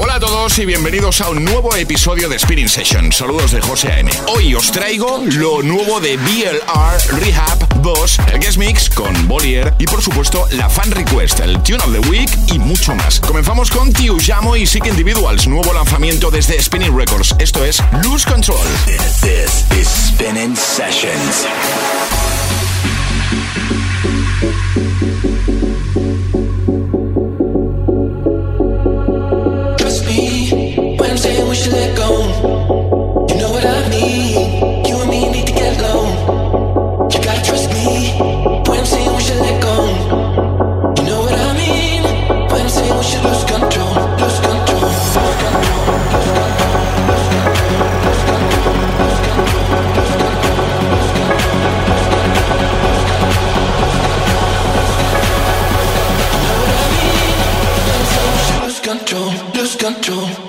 Hola a todos y bienvenidos a un nuevo episodio de Spinning Session. Saludos de José A.M. Hoy os traigo lo nuevo de BLR, Rehab, Boss, el Guest Mix con Bolier y por supuesto la Fan Request, el Tune of the Week y mucho más. Comenzamos con Tiujamo y Sick Individuals, nuevo lanzamiento desde Spinning Records. Esto es Lose Control. This is Spinning Sessions. control.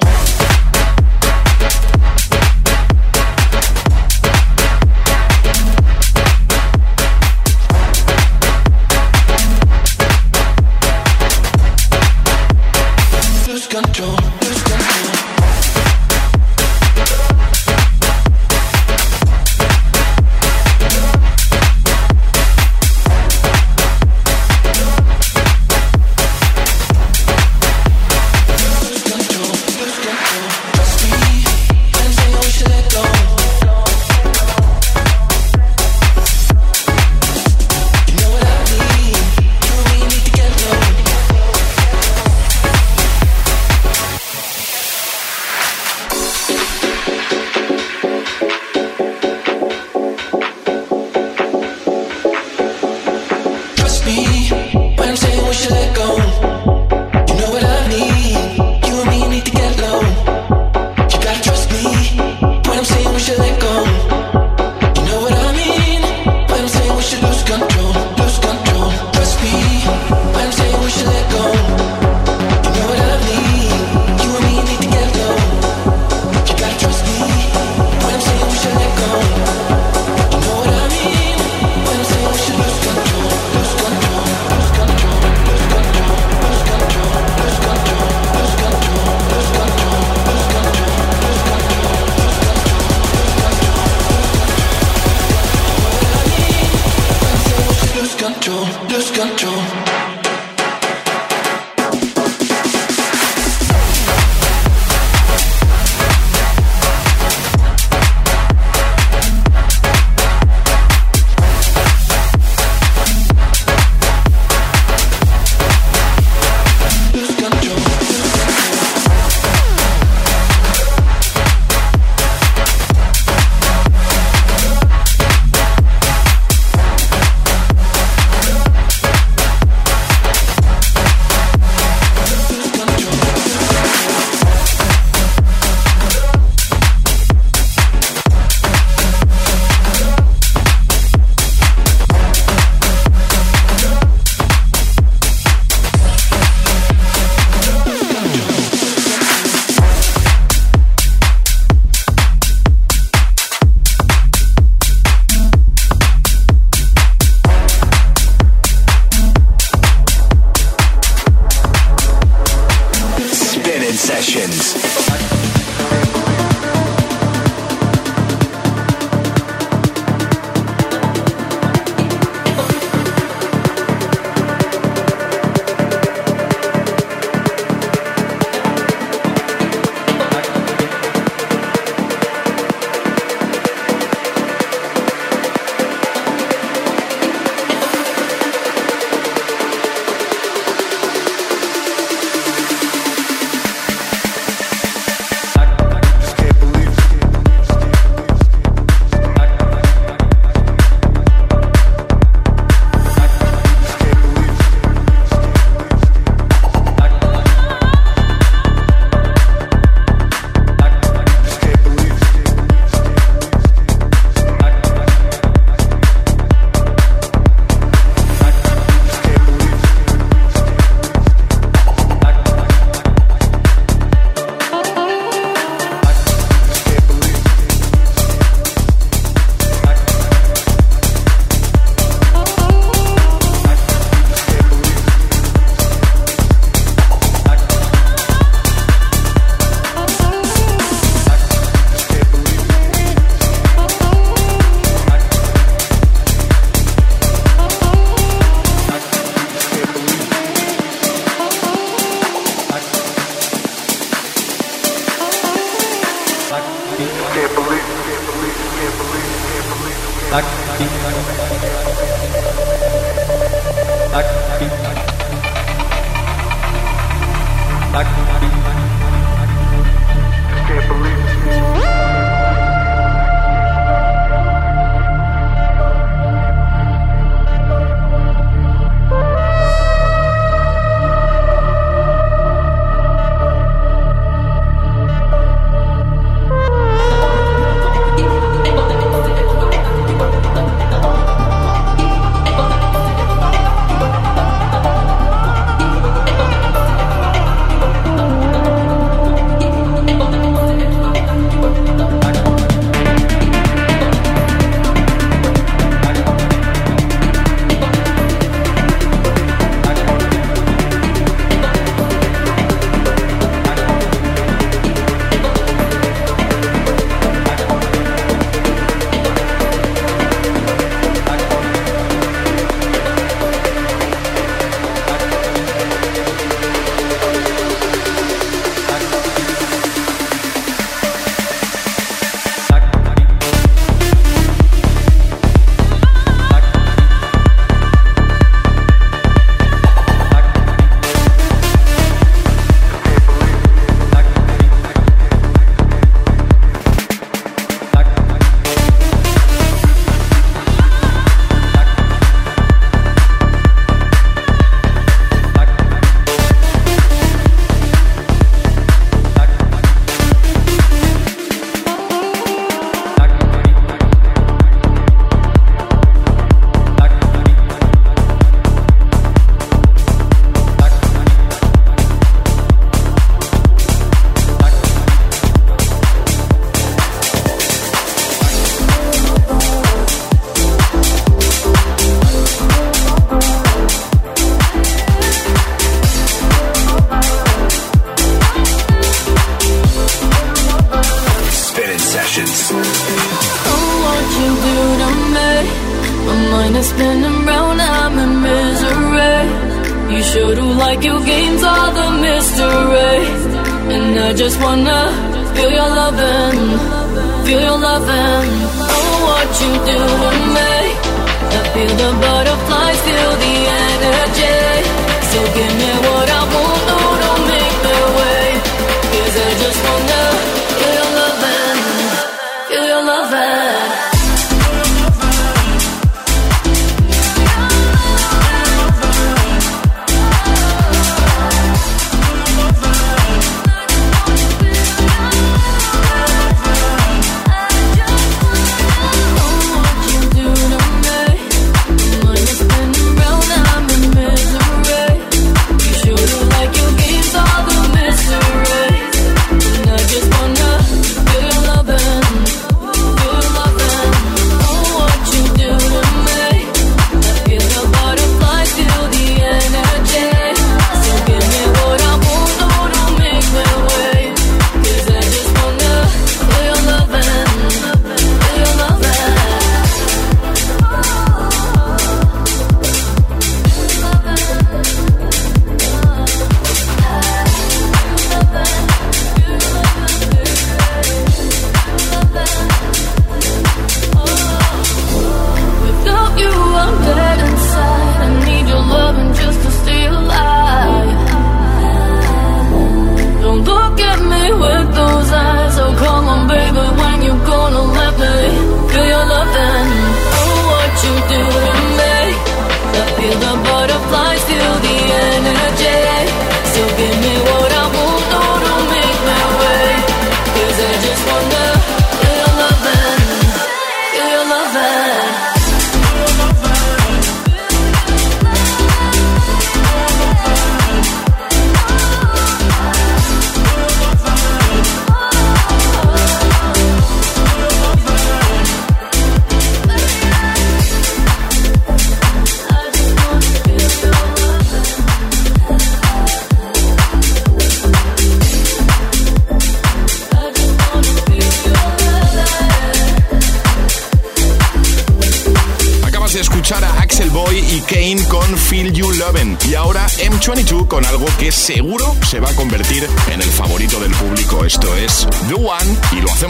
Tack.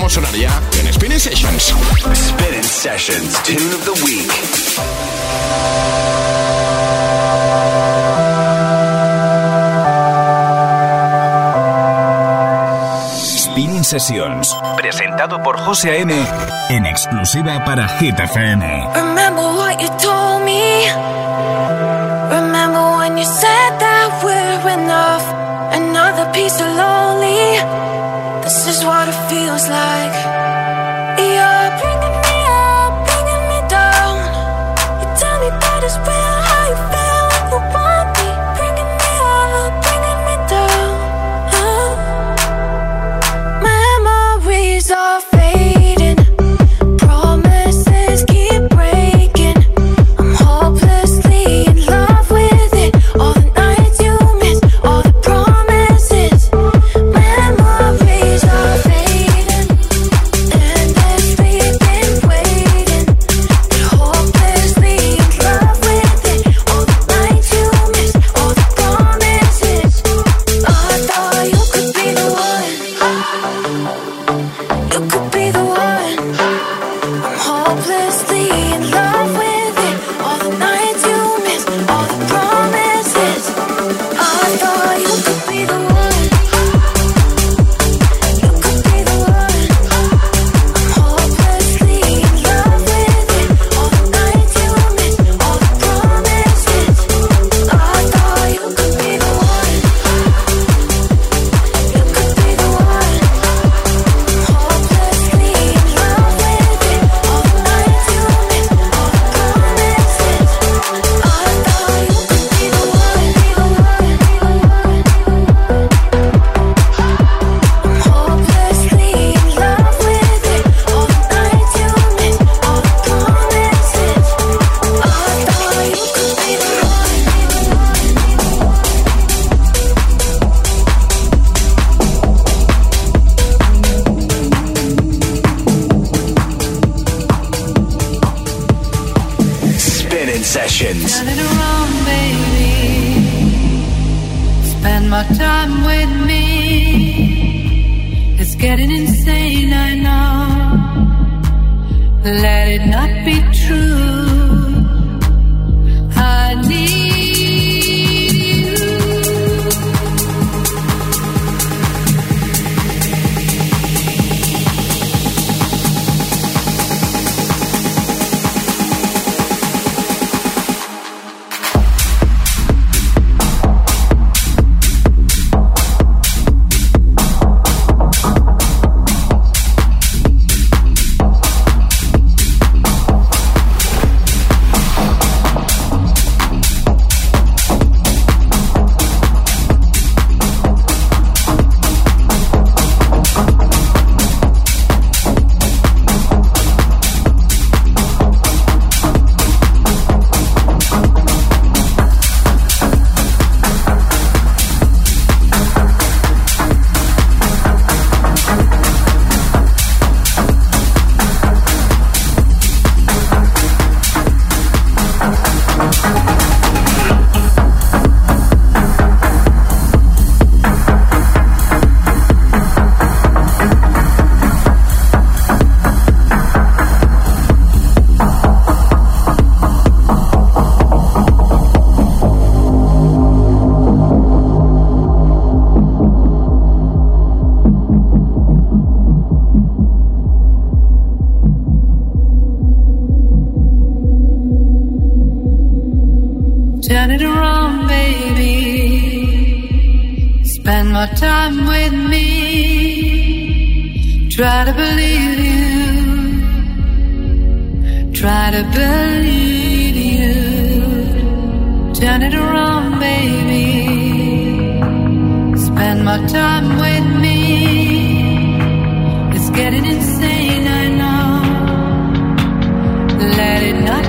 a sonar ya en Spinning Sessions. Spinning Sessions, Tune of the Week. Spinning Sessions, presentado por José A.M. en exclusiva para Hit FM. feels like. You're Sessions. Spend my time with me. It's getting insane, I know. Let it not be true. time with me. Try to believe you. Try to believe you. Turn it around, baby. Spend my time with me. It's getting insane, I know. Let it not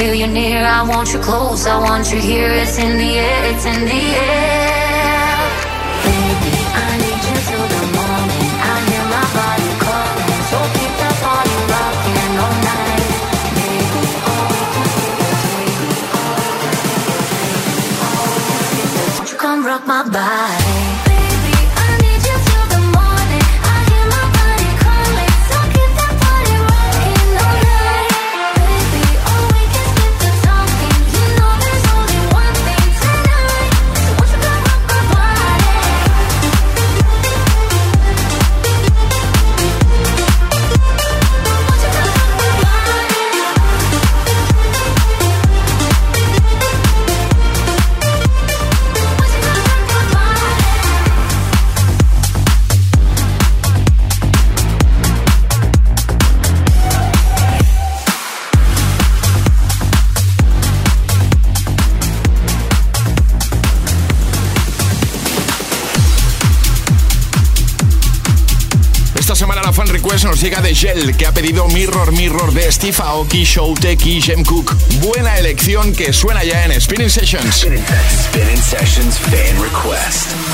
Feel you near, I want you close, I want you here. It's in the air, it's in the air. Baby, I need you till the morning. I hear my body calling, so keep body rocking all night. Baby, all we can llega de Gel, que ha pedido Mirror Mirror de Steve Aoki, Showtek y Jem Cook. Buena elección que suena ya en Spinning Sessions. Spinning, Sessions Fan Request.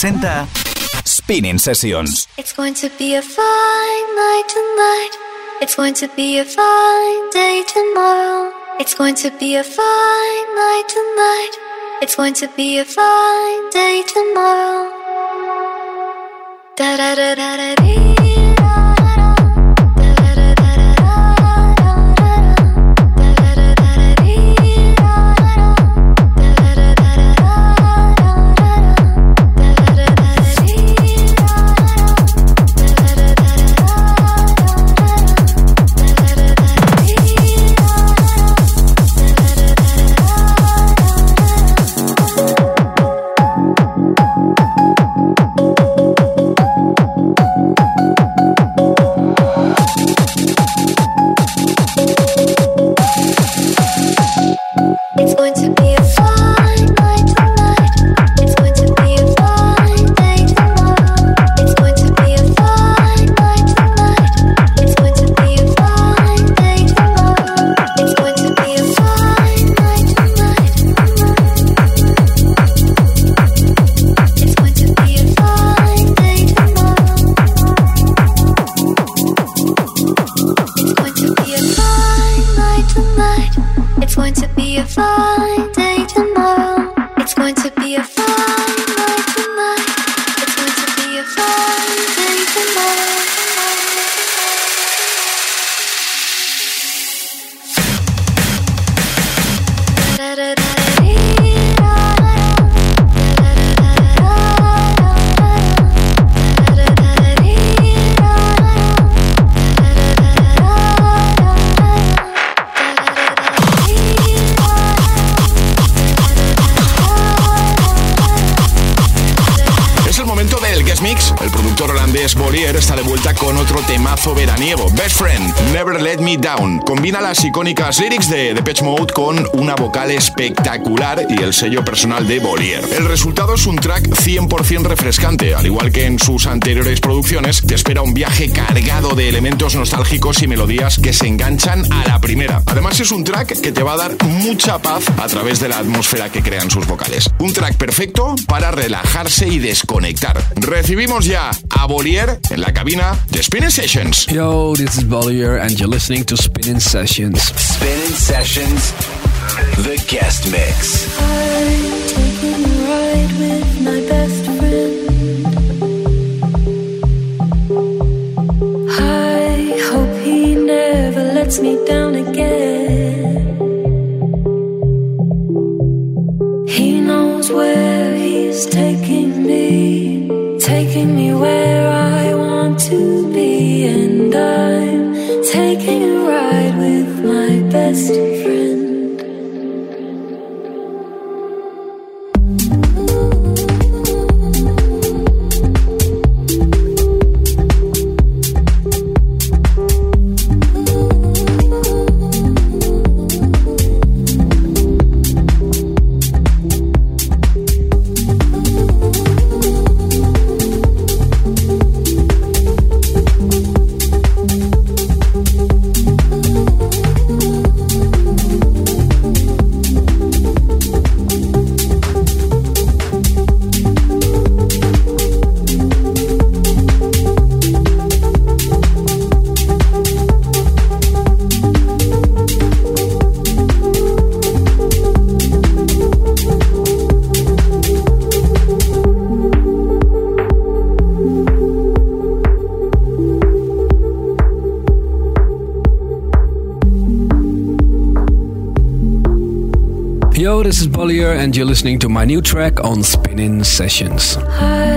Presenta Spinnin Sessions. It's going to be a fine night tonight. It's going to be a fine day tomorrow. It's going to be a fine night tonight. It's going to be a fine day tomorrow. Da da da da da Las icónicas lyrics de Depeche Mode con una vocal espectacular y el sello personal de Bolier. El resultado es un track 100% refrescante, al igual que en sus anteriores producciones, te espera un viaje cargado de elementos nostálgicos y melodías que se enganchan a la primera. Además es un track que te va a dar mucha paz a través de la atmósfera que crean sus vocales. Un track perfecto para relajarse y desconectar. Recibimos ya a Bolier en la cabina de Spinnin Sessions. Yo, this is Bolier and you're listening to Spinnin Sessions. Spinnin Sessions, the guest mix. I'm taking a ride with my best friend. I hope he never lets me down again. He knows where he's taking me, taking me where I want to be, and I'm taking a ride with my best and you're listening to my new track on Spinnin Sessions. I'm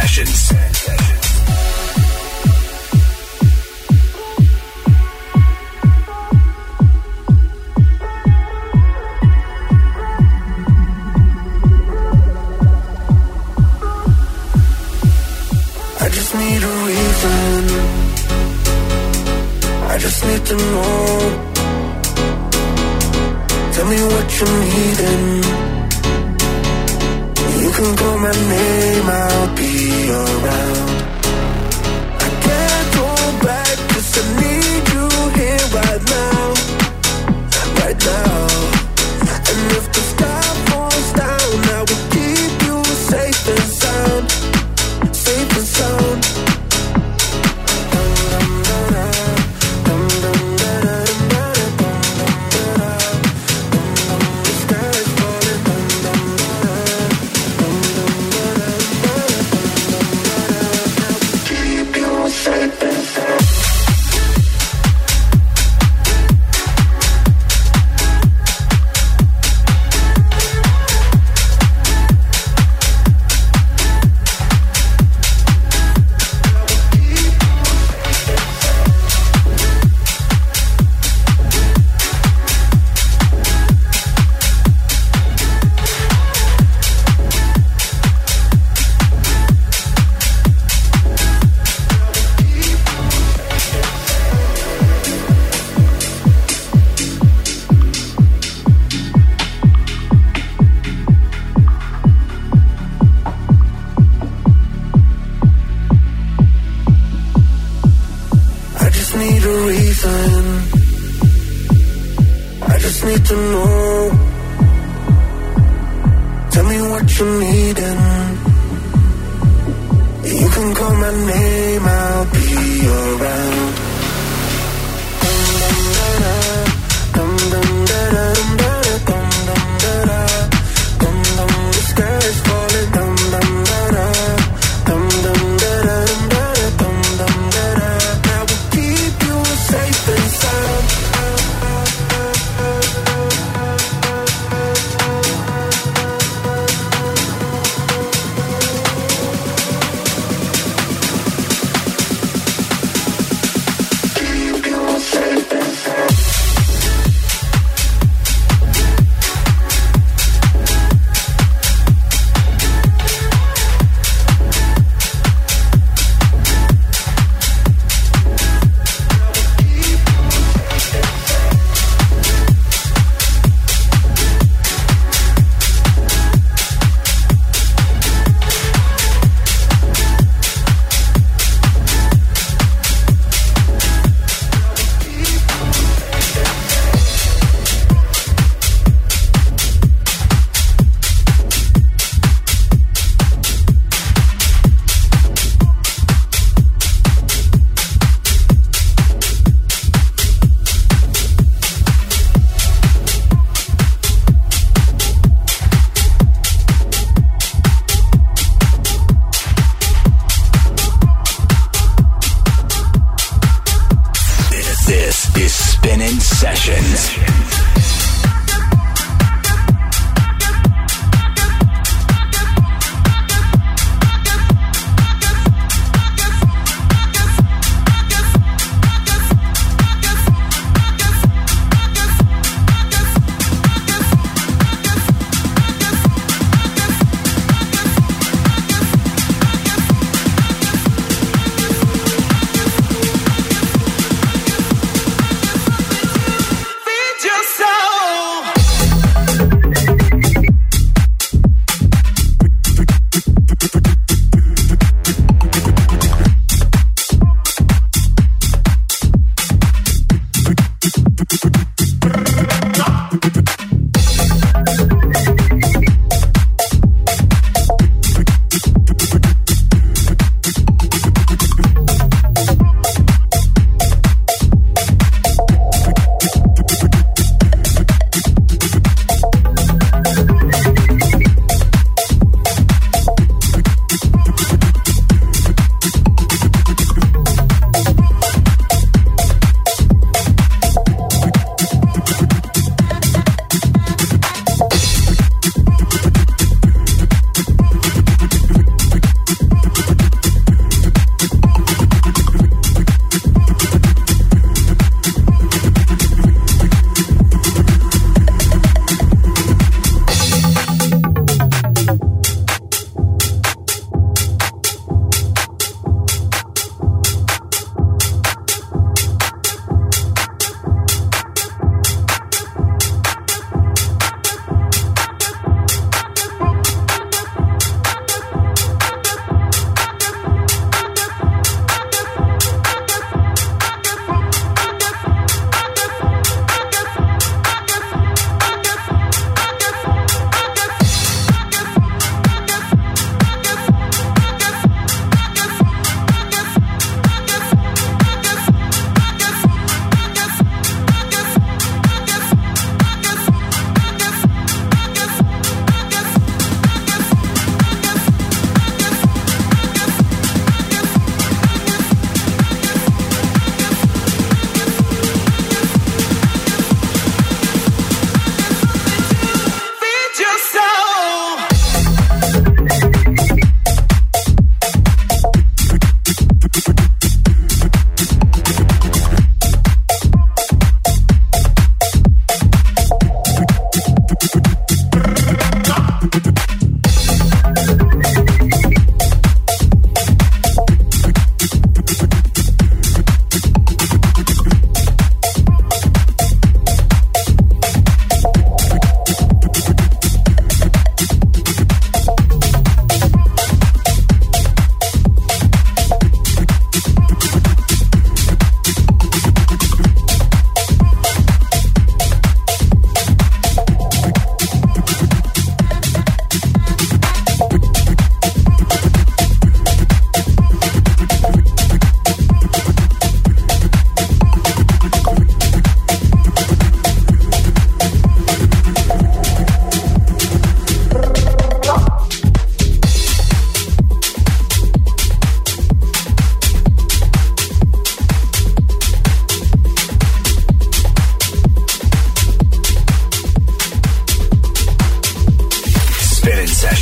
Sessions. reason. I just need to know. Tell me what you're needing. You can call my name, I'll be around.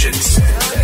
It's.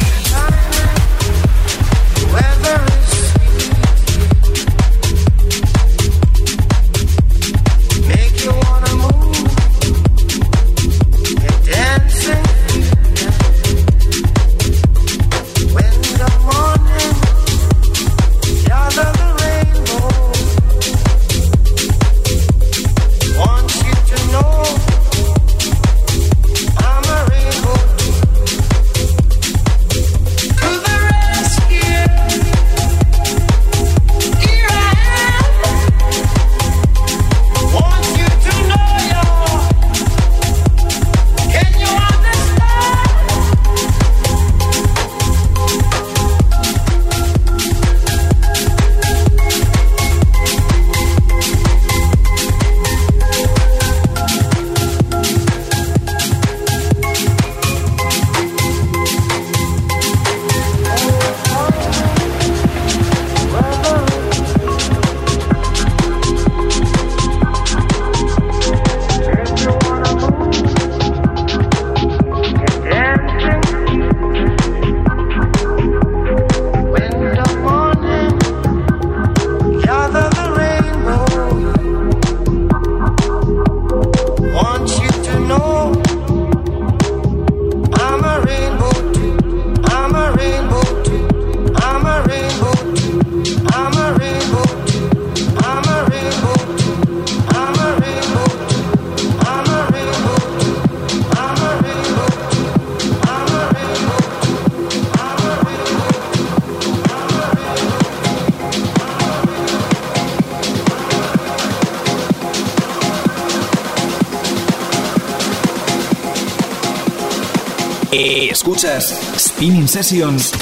Escuchas Spinning Sessions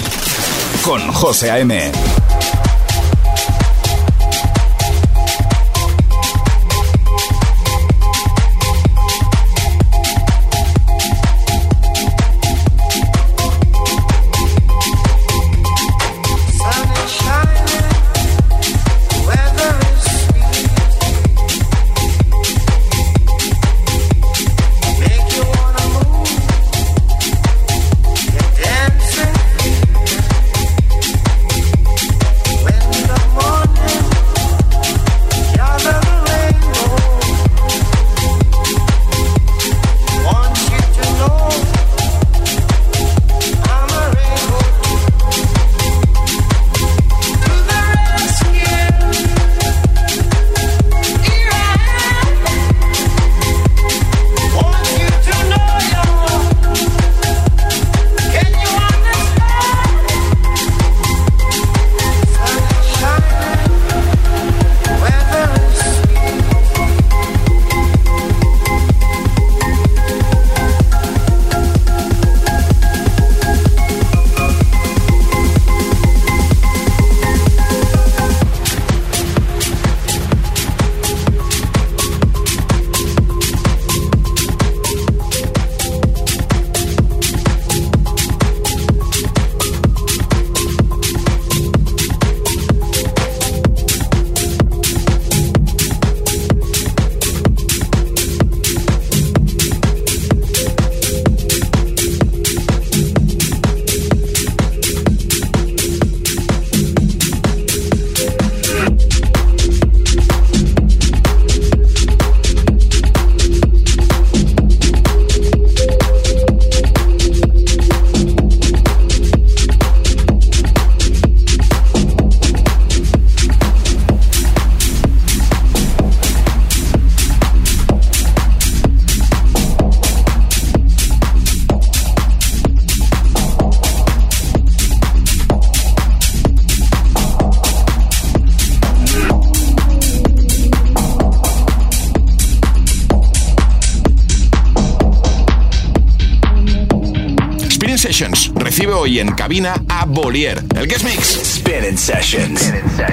con José A.M. hoy en cabina a Bolier. El Guest Mix. Spinning Sessions. Turn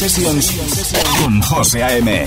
Sessions con José A.M.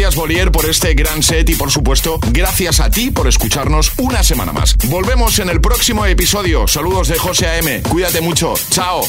Gracias, Bolier, por este gran set y, por supuesto, gracias a ti por escucharnos una semana más. Volvemos en el próximo episodio. Saludos de José A.M. Cuídate mucho. Chao.